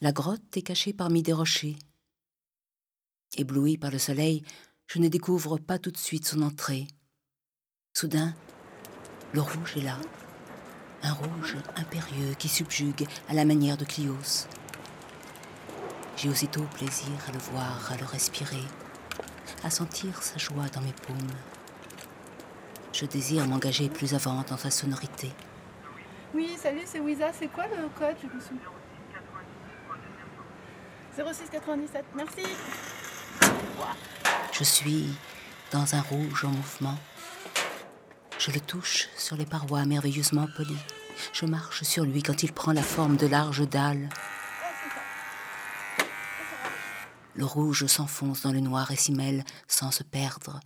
La grotte est cachée parmi des rochers. Ébloui par le soleil, je ne découvre pas tout de suite son entrée. Soudain, le rouge est là, un rouge impérieux qui subjugue à la manière de Clios. J'ai aussitôt plaisir à le voir, à le respirer, à sentir sa joie dans mes paumes. Je désire m'engager plus avant dans sa sonorité. Oui, salut, c'est Wiza. C'est quoi le code? 0697, merci. Je suis dans un rouge en mouvement. Je le touche sur les parois merveilleusement polies. Je marche sur lui quand il prend la forme de larges dalles. Le rouge s'enfonce dans le noir et s'y mêle sans se perdre.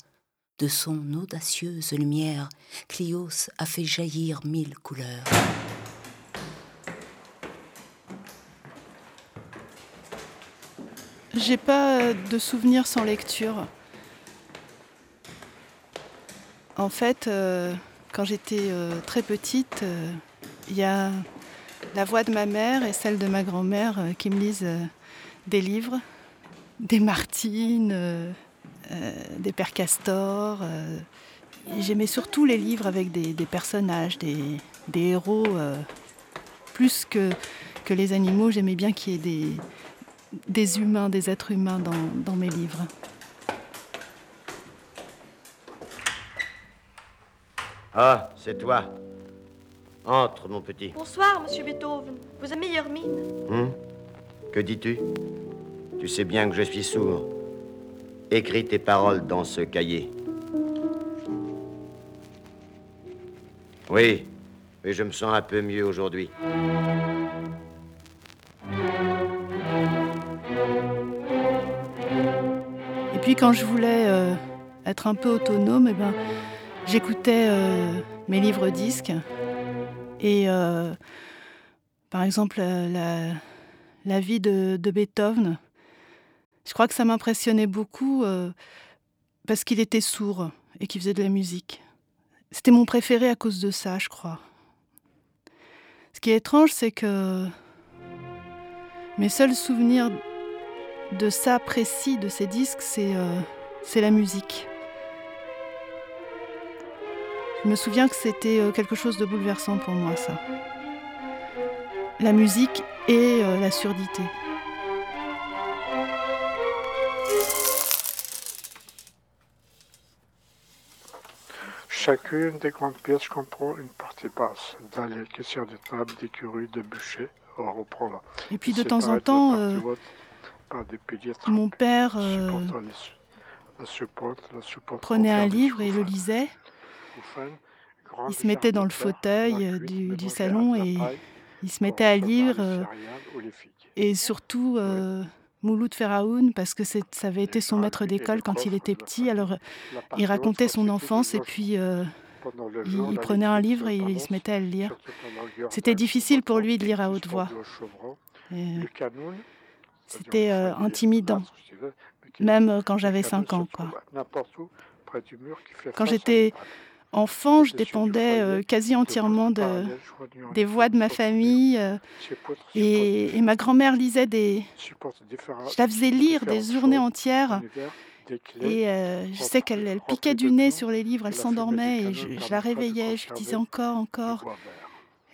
De son audacieuse lumière, Clios a fait jaillir mille couleurs. J'ai pas de souvenirs sans lecture. En fait, euh, quand j'étais euh, très petite, euh, il y a la voix de ma mère et celle de ma grand-mère qui me lisent des livres, des Martines, des Pères Castor. J'aimais surtout les livres avec des, personnages, des, héros, plus que, que les animaux. J'aimais bien qu'il y ait des, des humains, des êtres humains dans, mes livres. Ah, c'est toi. Entre, mon petit. Bonsoir, monsieur Beethoven. Vous avez meilleure mine. Hum? Que dis-tu? Tu sais bien que je suis sourd. Écris tes paroles dans ce cahier. Oui, mais je me sens un peu mieux aujourd'hui. Puis quand je voulais euh, être un peu autonome, eh ben, j'écoutais euh, mes livres disques. Et euh, par exemple, la, vie de, Beethoven, je crois que ça m'impressionnait beaucoup parce qu'il était sourd et qu'il faisait de la musique. C'était mon préféré à cause de ça, je crois. Ce qui est étrange, c'est que mes seuls souvenirs de ça précis de ces disques, euh, c'est la musique. Je me souviens que c'était euh, quelque chose de bouleversant pour moi, ça. La musique et euh, la surdité. Chacune des grandes pièces comprend une partie basse, qui sert de table, d'écurie, de bûcher. On reprend Et puis de temps en temps, mon père euh, prenait un livre et le lisait. Il se mettait dans le fauteuil du, salon et il se mettait à lire. Euh, et surtout Mouloud Feraoun, parce que ça avait été son maître d'école quand il était petit. Alors il racontait son enfance et puis il, prenait un livre et il se mettait à le lire. C'était difficile pour lui de lire à haute voix. C'était euh, intimidant, même euh, quand j'avais 5 ans. Quoi. Quand j'étais enfant, je dépendais euh, quasi entièrement de, des voix de ma famille. et, ma grand-mère lisait des... Je la faisais lire des journées entières. Et je sais qu'elle piquait du nez sur les livres, elle s'endormait et je, la réveillais, je lui disais encore, encore.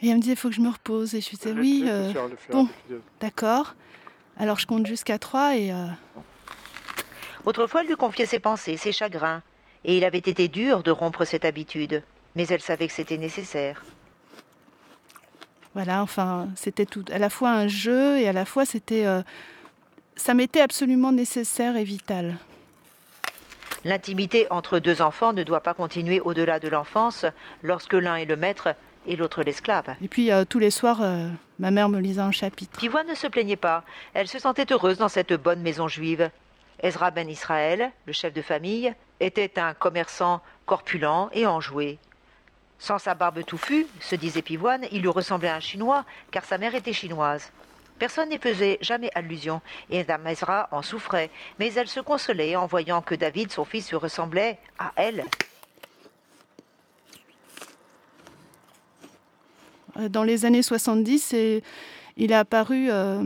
Et elle me disait, il faut que je me repose. Et je disais, oui, bon, d'accord. Alors je compte jusqu'à trois et... Euh, Autrefois, elle lui confiait ses pensées, ses chagrins, et il avait été dur de rompre cette habitude, mais elle savait que c'était nécessaire. Voilà, enfin, c'était tout, à la fois un jeu et à la fois c'était... Euh, ça m'était absolument nécessaire et vital. L'intimité entre deux enfants ne doit pas continuer au-delà de l'enfance lorsque l'un est le maître et l'autre l'esclave. Et puis euh, tous les soirs, euh, ma mère me lisait un chapitre. Pivoine ne se plaignait pas. Elle se sentait heureuse dans cette bonne maison juive. Ezra ben Israël, le chef de famille, était un commerçant corpulent et enjoué. Sans sa barbe touffue, se disait Pivoine, il lui ressemblait à un Chinois, car sa mère était chinoise. Personne n'y faisait jamais allusion, et Dame Ezra en souffrait, mais elle se consolait en voyant que David, son fils, se ressemblait à elle. Dans les années 70, il est apparu euh,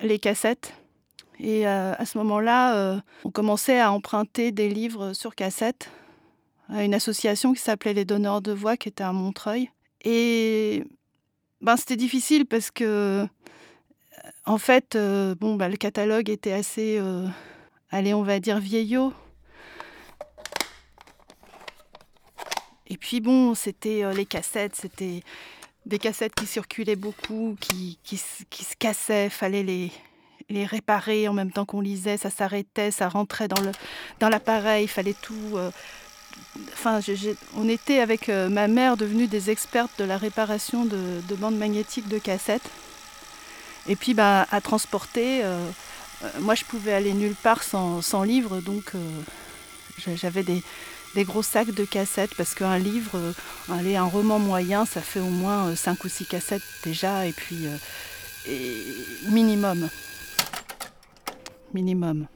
les cassettes. Et à ce moment-là, on commençait à emprunter des livres sur cassette à une association qui s'appelait Les Donneurs de Voix, qui était à Montreuil. Et ben, c'était difficile parce que, en fait, bon, ben, le catalogue était assez, allez, on va dire, vieillot. Et puis bon, c'était les cassettes, c'était des cassettes qui circulaient beaucoup, qui, qui, se cassaient, fallait les, les réparer en même temps qu'on lisait, ça s'arrêtait, ça rentrait dans, le, dans l'appareil, il fallait tout... Euh, enfin, on était avec euh, ma mère devenus des expertes de la réparation de, bandes magnétiques de cassettes. Et puis bah, à transporter, euh, moi je pouvais aller nulle part sans, sans livre, donc j'avais des, des gros sacs de cassettes parce qu'un livre, euh, un roman moyen, ça fait au moins 5 euh, ou 6 cassettes déjà et puis euh, minimum. Minimum.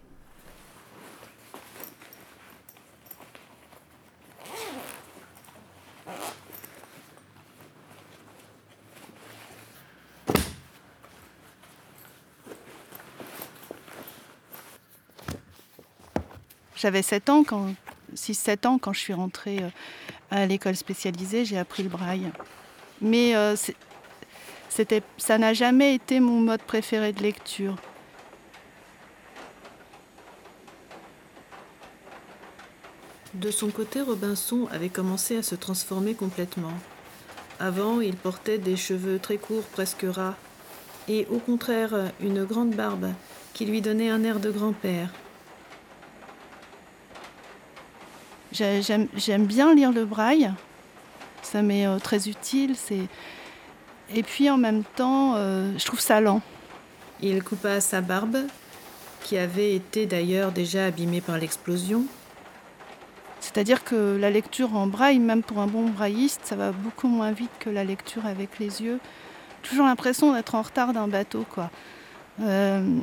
J'avais 7 ans quand, 6-7 ans, quand je suis rentrée euh, à l'école spécialisée, j'ai appris le braille. Mais euh, ça n'a jamais été mon mode préféré de lecture. De son côté, Robinson avait commencé à se transformer complètement. Avant, il portait des cheveux très courts, presque ras, et au contraire une grande barbe qui lui donnait un air de grand-père. J'aime bien lire le braille. Ça m'est euh, très utile. Et puis en même temps, euh, je trouve ça lent. Il coupa sa barbe, qui avait été d'ailleurs déjà abîmée par l'explosion. C'est-à-dire que la lecture en braille, même pour un bon brailliste, ça va beaucoup moins vite que la lecture avec les yeux. Toujours l'impression d'être en retard d'un bateau, quoi. Euh,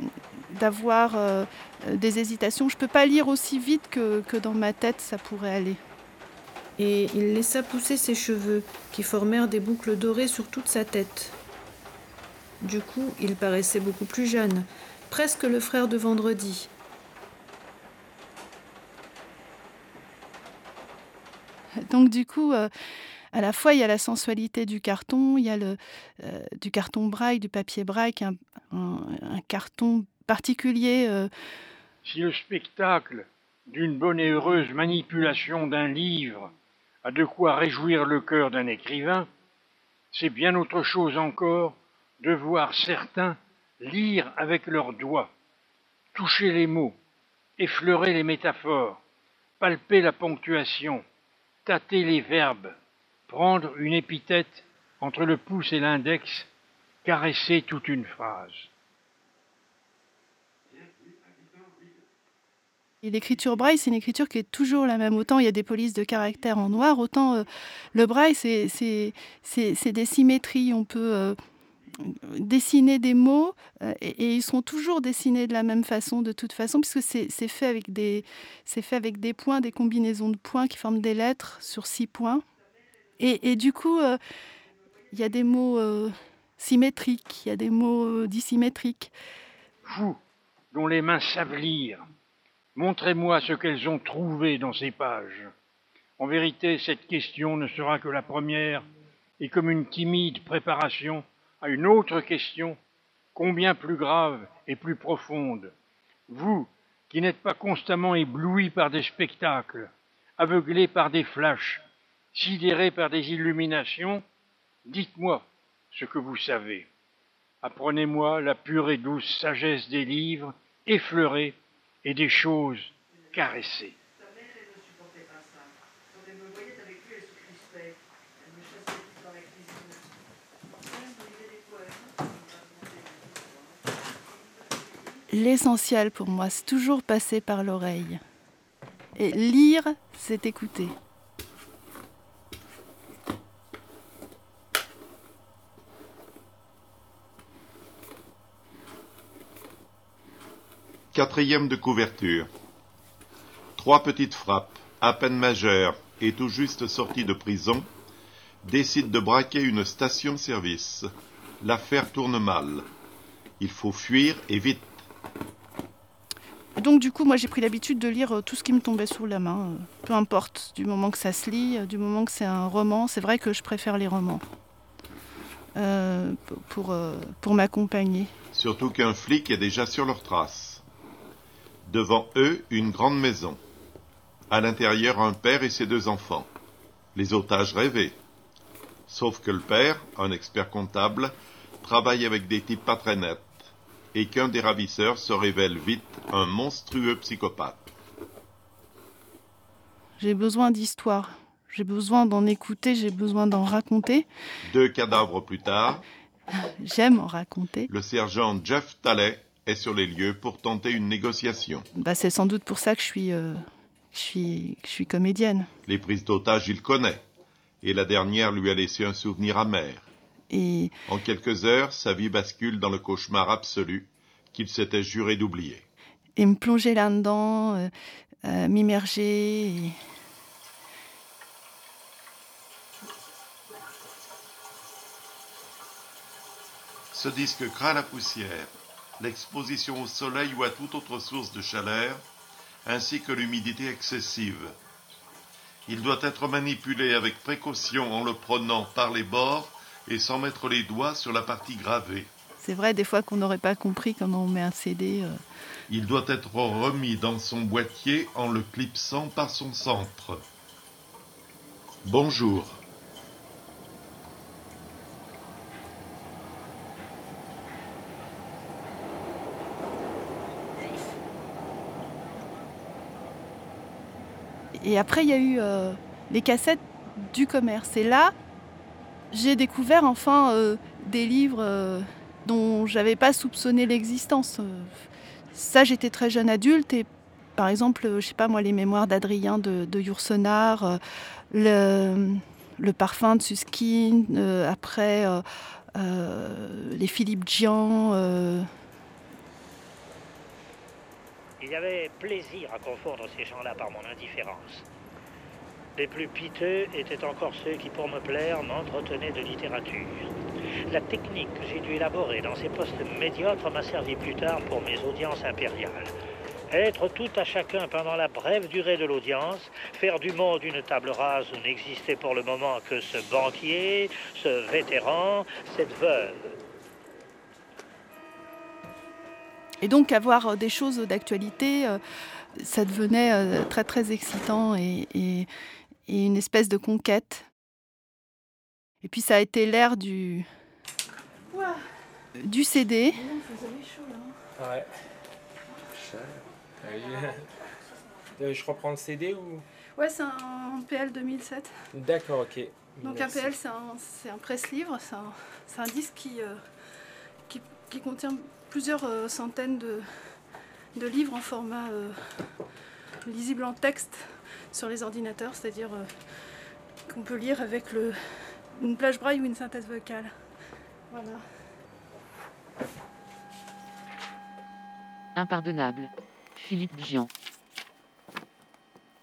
d'avoir euh, des hésitations. Je ne peux pas lire aussi vite que, que dans ma tête ça pourrait aller. Et il laissa pousser ses cheveux, qui formèrent des boucles dorées sur toute sa tête. Du coup, il paraissait beaucoup plus jeune, presque le frère de Vendredi. Donc du coup, euh, à la fois il y a la sensualité du carton, il y a le, euh, du carton braille, du papier braille, un, un carton particulier. Euh, si le spectacle d'une bonne et heureuse manipulation d'un livre a de quoi réjouir le cœur d'un écrivain, c'est bien autre chose encore de voir certains lire avec leurs doigts, toucher les mots, effleurer les métaphores, palper la ponctuation, tâter les verbes, prendre une épithète entre le pouce et l'index, caresser toute une phrase. l'écriture braille, c'est une écriture qui est toujours la même. Autant il y a des polices de caractère en noir, autant euh, le braille, c'est des symétries. On peut euh, dessiner des mots euh, et, ils sont toujours dessinés de la même façon, de toute façon, puisque c'est fait, fait avec des points, des combinaisons de points qui forment des lettres sur six points. Et, du coup, il y a des mots symétriques, il y a des mots dissymétriques. Vous, dont les mains savent lire, Montrez-moi ce qu'elles ont trouvé dans ces pages. En vérité, cette question ne sera que la première, et comme une timide préparation à une autre question, combien plus grave et plus profonde. Vous, qui n'êtes pas constamment ébloui par des spectacles, aveuglé par des flashs, sidéré par des illuminations, dites-moi ce que vous savez. Apprenez-moi la pure et douce sagesse des livres, effleurés et des choses caressées. L'essentiel pour moi, c'est toujours passer par l'oreille. Et lire, c'est écouter. Quatrième de couverture. Trois petites frappes, à peine majeures et tout juste sorties de prison, décident de braquer une station-service. L'affaire tourne mal. Il faut fuir et vite. Donc du coup, moi j'ai pris l'habitude de lire euh, tout ce qui me tombait sous la main, euh, peu importe, du moment que ça se lit, euh, du moment que c'est un roman. C'est vrai que je préfère les romans euh, pour, pour m'accompagner. Surtout qu'un flic est déjà sur leurs traces. Devant eux, une grande maison. À l'intérieur, un père et ses deux enfants. Les otages rêvés. Sauf que le père, un expert comptable, travaille avec des types pas très nets. Et qu'un des ravisseurs se révèle vite un monstrueux psychopathe. J'ai besoin d'histoire. J'ai besoin d'en écouter, j'ai besoin d'en raconter. Deux cadavres plus tard, J'aime en raconter. le sergent Jeff Talley est sur les lieux pour tenter une négociation. Bah, c'est sans doute pour ça que je suis, euh, je suis, je suis comédienne. Les prises d'otages, il connaît. Et la dernière lui a laissé un souvenir amer. Et En quelques heures, sa vie bascule dans le cauchemar absolu qu'il s'était juré d'oublier. et me plonger là-dedans, euh, euh, m'immerger. et- Ce disque craint la poussière, l'exposition au soleil ou à toute autre source de chaleur, ainsi que l'humidité excessive. Il doit être manipulé avec précaution en le prenant par les bords et sans mettre les doigts sur la partie gravée. C'est vrai, des fois qu'on n'aurait pas compris comment on met un CD. euh. Il doit être remis dans son boîtier en le clipsant par son centre. Bonjour. Et après, il y a eu euh, les cassettes du commerce. Et là, j'ai découvert enfin euh, des livres euh, dont j'avais pas soupçonné l'existence. Euh, Ça, j'étais très jeune adulte et par exemple, je sais pas moi, les mémoires d'Adrien de, de le, le parfum de Suskin, après les Philippe Gian. Il y avait plaisir à confondre ces gens-là par mon indifférence. Les plus piteux étaient encore ceux qui, pour me plaire, m'entretenaient de littérature. La technique que j'ai dû élaborer dans ces postes médiocres m'a servi plus tard pour mes audiences impériales. Être tout à chacun pendant la brève durée de l'audience, faire du monde une table rase où n'existait pour le moment que ce banquier, ce vétéran, cette veuve. Et donc avoir euh, des choses d'actualité, euh, ça devenait euh, très très excitant et, et- et une espèce de conquête. Et puis ça a été l'ère du, du CD. Ouais. Euh, Je reprends le CD ou? Ouais, c'est un PL 2007. D'accord, ok. Donc Merci. un PL, c'est un, un presse-livre, c'est un, un disque qui, euh, qui, qui contient plusieurs euh, centaines de, de livres en format euh, lisible en texte sur les ordinateurs, c'est-à-dire euh, qu'on peut lire avec le, une plage braille ou une synthèse vocale. Voilà. Impardonnable. Philippe Gian.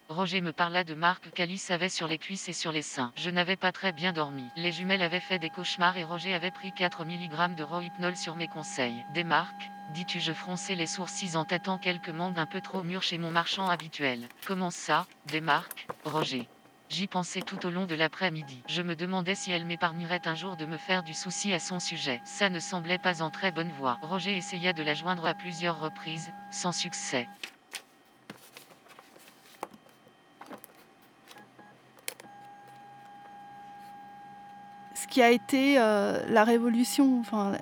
Roger me parla de marques qu'Alice avait sur les cuisses et sur les seins. Je n'avais pas très bien dormi. Les jumelles avaient fait des cauchemars et Roger avait pris 4 mg de Rohypnol sur mes conseils. Des marques, dis-tu, je fronçais les sourcils en tâtant quelques mondes un peu trop mûrs chez mon marchand habituel. Comment ça, des marques, Roger J'y pensais tout au long de l'après-midi. Je me demandais si elle m'épargnerait un jour de me faire du souci à son sujet. Ça ne semblait pas en très bonne voie. Roger essaya de la joindre à plusieurs reprises, sans succès. Qui a été euh, la révolution, enfin,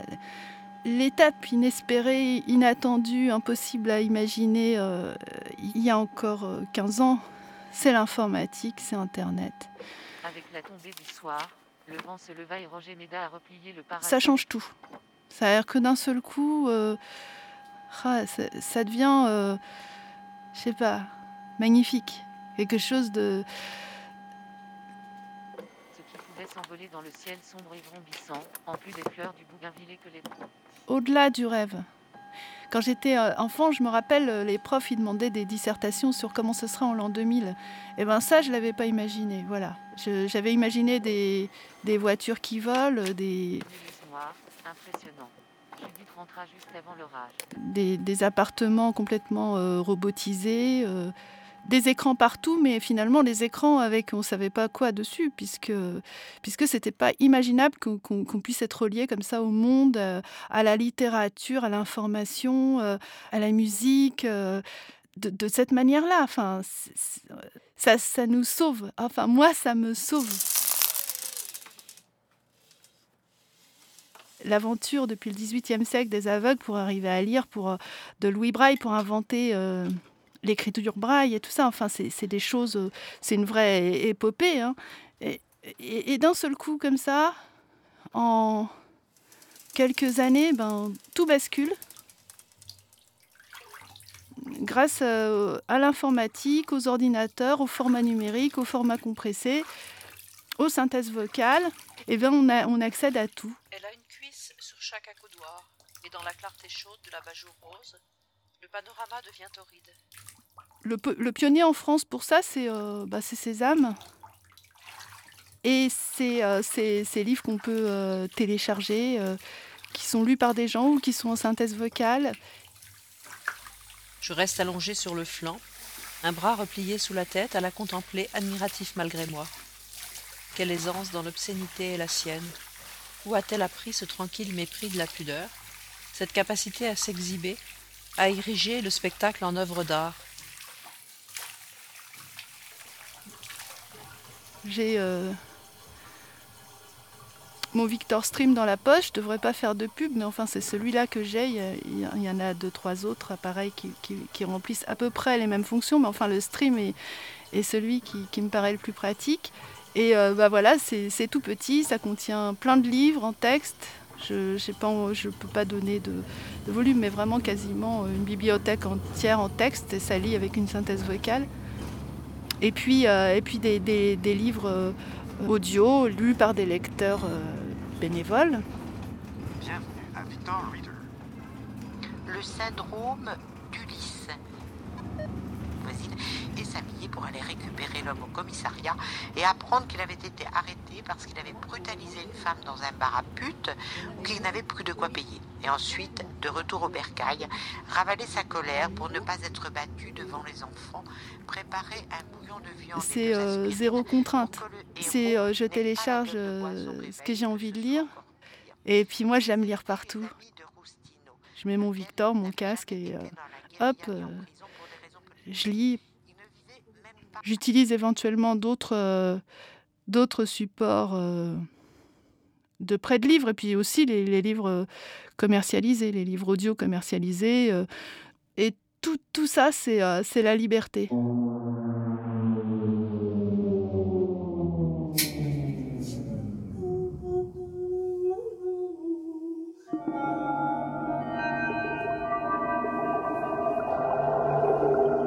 l'étape inespérée, inattendue, impossible à imaginer euh, il y a encore euh, 15 ans, c'est l'informatique, c'est Internet. Avec la tombée du soir, le vent se leva et Roger m'aida à replier le. Ça change tout. Ça a l'air que d'un seul coup, euh, ah, ça, ça devient, euh, je sais pas, magnifique. Quelque chose de. S'envoler dans le ciel sombre et vrombissant, en plus des fleurs du bougainvillé que les... au-delà du rêve. Quand j'étais euh, enfant, je me rappelle, euh, les profs, ils demandaient des dissertations sur comment ce sera en l'an 2000. Et ben ça, je l'avais pas imaginé. Voilà. J'avais imaginé des, des voitures qui volent, des... Impressionnant. Juste avant l'orage. Des, des appartements complètement euh, robotisés, euh, des écrans partout, mais finalement des écrans avec on ne savait pas quoi dessus, puisque puisque c'était pas imaginable qu'on puisse être relié comme ça au monde, euh, à la littérature, à l'information, euh, à la musique. euh, de, cette manière-là, enfin, ça, ça nous sauve. Enfin, moi, ça me sauve. L'aventure depuis le XVIIIe siècle des aveugles pour arriver à lire, pour de Louis Braille pour inventer l'écriture braille et tout ça. Enfin, c'est des choses, euh, c'est une vraie épopée. hein. Et, et- d'un seul coup, comme ça, en quelques années, ben, tout bascule. Grâce euh, à l'informatique, aux ordinateurs, au format numérique, au format compressé, aux synthèses vocales, et ben, on, a- on accède à tout. Elle a une cuisse sur chaque accoudoir, et dans la clarté chaude de la bajour rose, le panorama devient torride. Le, pionnier en France pour ça, c'est euh, bah, c'est Sésame. Et c'est euh, ces, ces livres qu'on peut euh, télécharger, euh, qui sont lus par des gens ou qui sont en synthèse vocale. Je reste allongé sur le flanc, un bras replié sous la tête à la contempler admiratif malgré moi. Quelle aisance dans l'obscénité est la sienne. Où a-t-elle appris ce tranquille mépris de la pudeur, cette capacité à s'exhiber, à ériger le spectacle en œuvre d'art J'ai euh, mon Victor Stream dans la poche. Je devrais pas faire de pub, mais enfin c'est celui-là que j'ai. Il y en a deux, trois autres appareils qui, remplissent à peu près les mêmes fonctions, mais enfin le Stream est, celui qui, me paraît le plus pratique. Et euh, bah voilà, c'est c'est tout petit, ça contient plein de livres en texte. Je ne peux pas donner de, de volume, mais vraiment quasiment une bibliothèque entière en texte, et ça lit avec une synthèse vocale. Et puis, euh, et puis des, des- des livres euh, audio lus par des lecteurs euh, bénévoles. Bienvenue à Victor Reader. Le syndrome pour aller récupérer l'homme au commissariat et apprendre qu'il avait été arrêté parce qu'il avait brutalisé une femme dans un bar à pute ou qu'il n'avait plus de quoi payer. Et ensuite, de retour au bercail, ravaler sa colère pour ne pas être battu devant les enfants, préparer un bouillon de viande. C'est euh, zéro contrainte. C'est euh, je télécharge euh, ce que j'ai envie de lire. Et puis moi, j'aime lire partout. Je mets mon Victor, mon casque et hop, je lis. J'utilise éventuellement d'autres euh, supports euh, de prêt de livres et puis aussi les, livres euh, commercialisés, les livres audio commercialisés. et tout, tout ça, c'est c'est la liberté.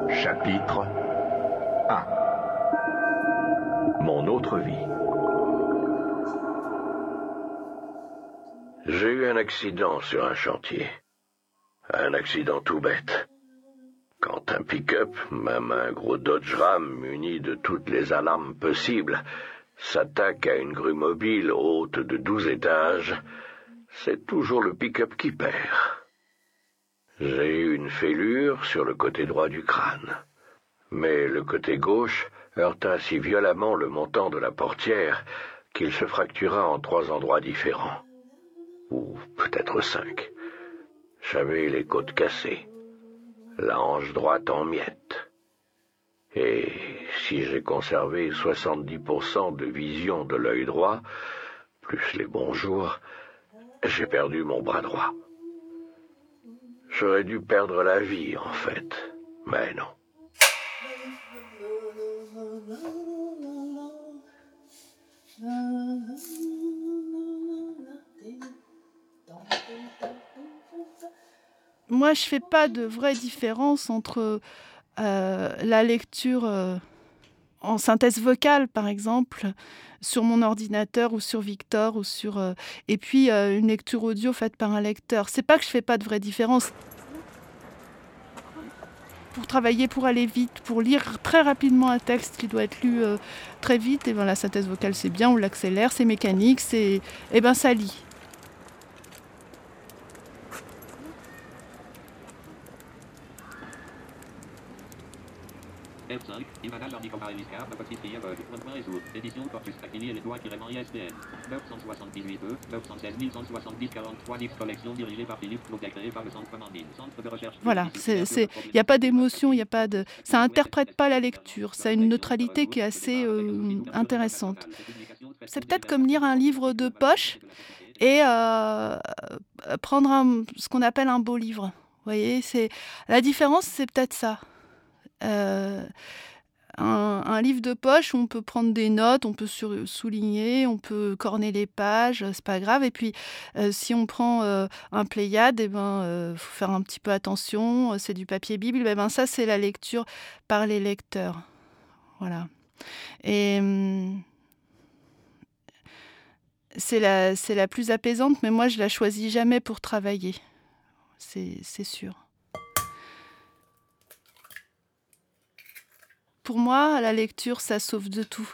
Chapitre Autre vie. J'ai eu un accident sur un chantier. Un accident tout bête. Quand un pick-up, même un gros Dodge Ram muni de toutes les alarmes possibles, s'attaque à une grue mobile haute de douze étages, c'est toujours le pick-up qui perd. J'ai eu une fêlure sur le côté droit du crâne. Mais le côté gauche heurta si violemment le montant de la portière qu'il se fractura en trois endroits différents. Ou peut-être cinq. J'avais les côtes cassées, la hanche droite en miettes. Et si j'ai conservé 70% de vision de l'œil droit, plus les bons jours, j'ai perdu mon bras droit. J'aurais dû perdre la vie, en fait. Mais non. Moi, je fais pas de vraie différence entre euh, la lecture euh, en synthèse vocale, par exemple, sur mon ordinateur ou sur Victor ou sur euh, et puis une lecture audio faite par un lecteur. C'est pas que je fais pas de vraie différence. Pour travailler, pour aller vite, pour lire très rapidement un texte qui doit être lu euh, très vite, et ben la synthèse vocale c'est bien, on l'accélère, c'est mécanique, c'est et ben ça lit. Image Nicolas Eliscar, de Petit Fille aveugle. Point point résoudre. Édition Corpus Tactile et les doigts tirés en ISBN. 978 E, 916 170 43 X collection dirigée par Philippe Claude créée par le Centre Commandine. Centre de recherche. Voilà, il n'y a pas d'émotion, il n'y a pas de, ça interprète pas la lecture. Ça a une neutralité qui est assez euh, intéressante. C'est peut-être comme lire un livre de poche et euh, prendre un- ce qu'on appelle un beau livre. Vous voyez, c'est la différence, c'est peut-être ça. Euh, un, livre de poche où on peut prendre des notes, on peut souligner, on peut corner les pages, c'est pas grave. Et puis, euh, si on prend euh, un Pléiade, eh ben, euh, faut faire un petit peu attention. C'est du papier Bible. Eh ben, ça, c'est la lecture par les lecteurs. Voilà. Et hum, c'est la, la plus apaisante, mais moi, je la choisis jamais pour travailler. C'est sûr. Pour moi, la lecture, ça sauve de tout.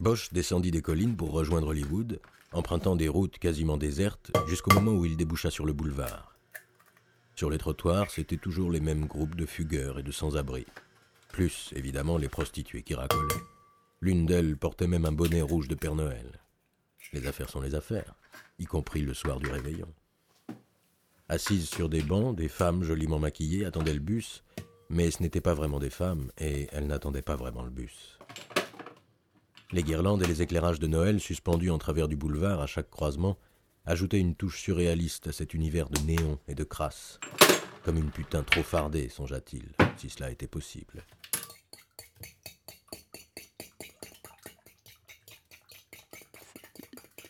Bosch descendit des collines pour rejoindre Hollywood, empruntant des routes quasiment désertes jusqu'au moment où il déboucha sur le boulevard. Sur les trottoirs, c'étaient toujours les mêmes groupes de fugueurs et de sans-abri. Plus, évidemment, les prostituées qui racolaient. L'une d'elles portait même un bonnet rouge de Père Noël. Les affaires sont les affaires, y compris le soir du réveillon. Assises sur des bancs, des femmes joliment maquillées attendaient le bus, mais ce n'étaient pas vraiment des femmes, et elles n'attendaient pas vraiment le bus. Les guirlandes et les éclairages de Noël suspendus en travers du boulevard à chaque croisement ajoutaient une touche surréaliste à cet univers de néon et de crasse. Comme une putain trop fardée, songea-t-il, si cela était possible.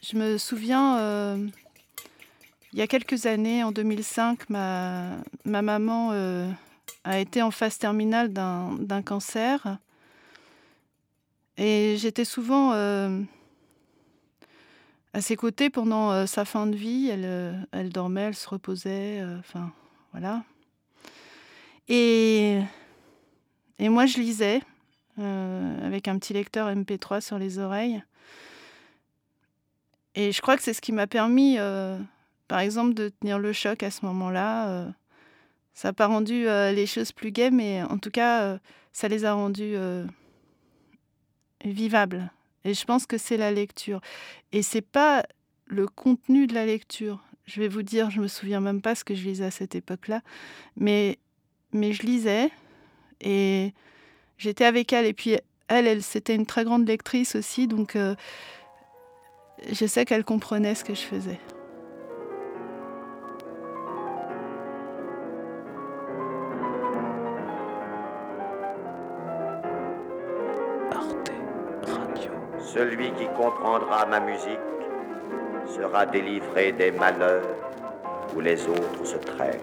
Je me souviens, euh, il y a quelques années, en 2005, ma, ma maman euh, a été en phase terminale d'un cancer. Et j'étais souvent euh, à ses côtés pendant euh, sa fin de vie. Elle, dormait, elle se reposait, enfin, voilà. Et, et moi, je lisais avec un petit lecteur MP3 sur les oreilles. Et je crois que c'est ce qui m'a permis, par exemple, de tenir le choc à ce moment-là. euh. ça n'a pas rendu euh, les choses plus gaies, mais en tout cas, euh, ça les a rendues vivables. Et je pense que c'est la lecture. Et c'est pas le contenu de la lecture. Je vais vous dire, je me souviens même pas ce que je lisais à cette époque-là, mais mais je lisais et j'étais avec elle. Et puis elle, elle c'était une très grande lectrice aussi, donc je sais qu'elle comprenait ce que je faisais. Celui qui comprendra ma musique sera délivré des malheurs où les autres se traînent.